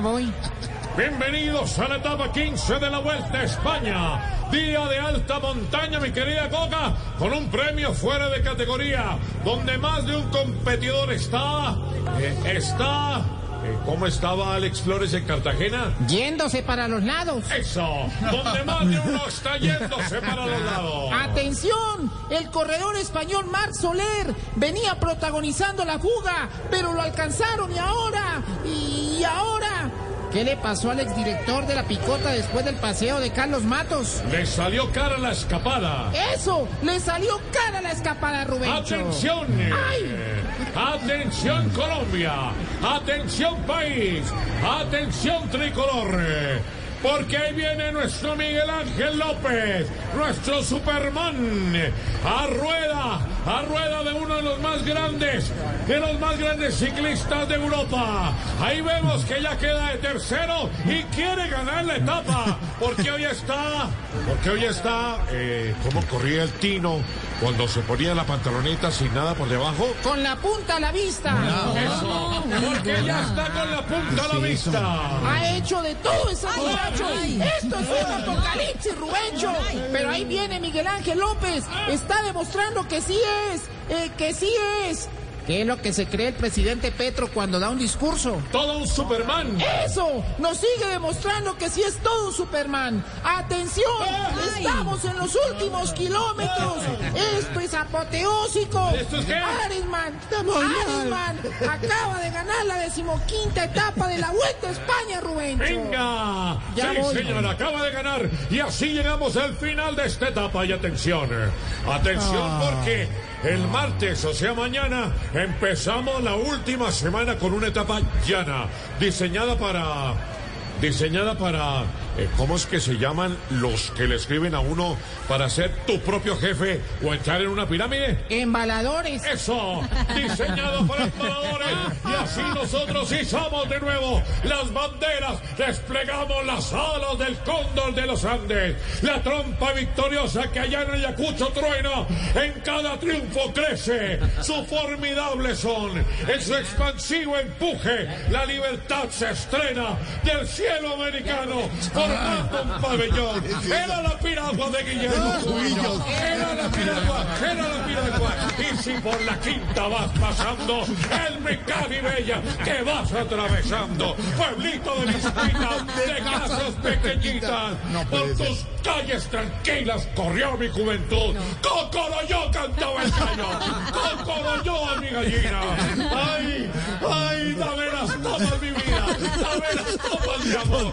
Voy. Bienvenidos a la etapa 15 de la Vuelta a España. Día de alta montaña, mi querida Coca, con un premio fuera de categoría, donde más de un competidor está... eh, está... eh, ¿Cómo estaba Alex Flores en Cartagena? Yéndose para los lados. Eso, donde más de uno está yéndose para los lados. ¡Atención! El corredor español Marc Soler venía protagonizando la fuga, pero lo alcanzaron y ahora, y ahora. ¿Qué le pasó al exdirector de la picota después del paseo de Carlos Matos? Le salió cara la escapada. Eso, le salió cara la escapada, Rubén. Atención, eh, atención Colombia, atención país, atención tricolor, porque ahí viene nuestro Miguel Ángel López, nuestro Superman, a rueda, a rueda de uno de los más grandes, de los más grandes ciclistas de Europa. Ahí vemos que ya queda de tercero y quiere ganar la etapa, porque hoy está, porque hoy está, eh, ¿cómo corría el Tino cuando se ponía la pantaloneta sin nada por debajo? Con la punta a la vista. Eso, porque ya está con la punta a la vista. Ha hecho de todo ese Esto es un apocalipsis, Rubencho. Pero ahí viene Miguel Ángel López. Está demostrando que sí es. eh, que sí es. ¿Qué es lo que se cree el presidente Petro cuando da un discurso? Todo un Superman. Eso, nos sigue demostrando que sí es todo un Superman. Atención, estamos en los últimos kilómetros. Esto es apoteósico. ¿Esto es qué? Aresman, Aresman acaba de ganar la decimoquinta etapa de la Vuelta a España, Rubén. Venga. Ya sí, voy. señor, acaba de ganar. Y así llegamos al final de esta etapa. Y atención, eh, atención Ah. porque el martes, o sea, mañana, empezamos la última semana con una etapa llana, diseñada para... Diseñada para... eh, ¿Cómo es que se llaman los que le escriben a uno para ser tu propio jefe o entrar en una pirámide? Embaladores. Eso, diseñado para embaladores. Y así nosotros izamos de nuevo las banderas, desplegamos las alas del cóndor de los Andes, la trompa victoriosa que allá en Ayacucho truena, en cada triunfo crece su formidable son, en su expansivo empuje, la libertad se estrena del cielo americano, un pabellón. Era la piragua de Guillermo Cubillo, era la piragua, era la piragua. Y si por la quinta vas pasando, el Mecán y Bella que vas atravesando, pueblito de visquitas, de casas pequeñitas, por tus calles tranquilas corrió mi juventud. Cocoroyo cantaba el gallo, Cocoroyo mi gallina. Ay, ay, dame las tomas mi vida, dame las tomas mi amor.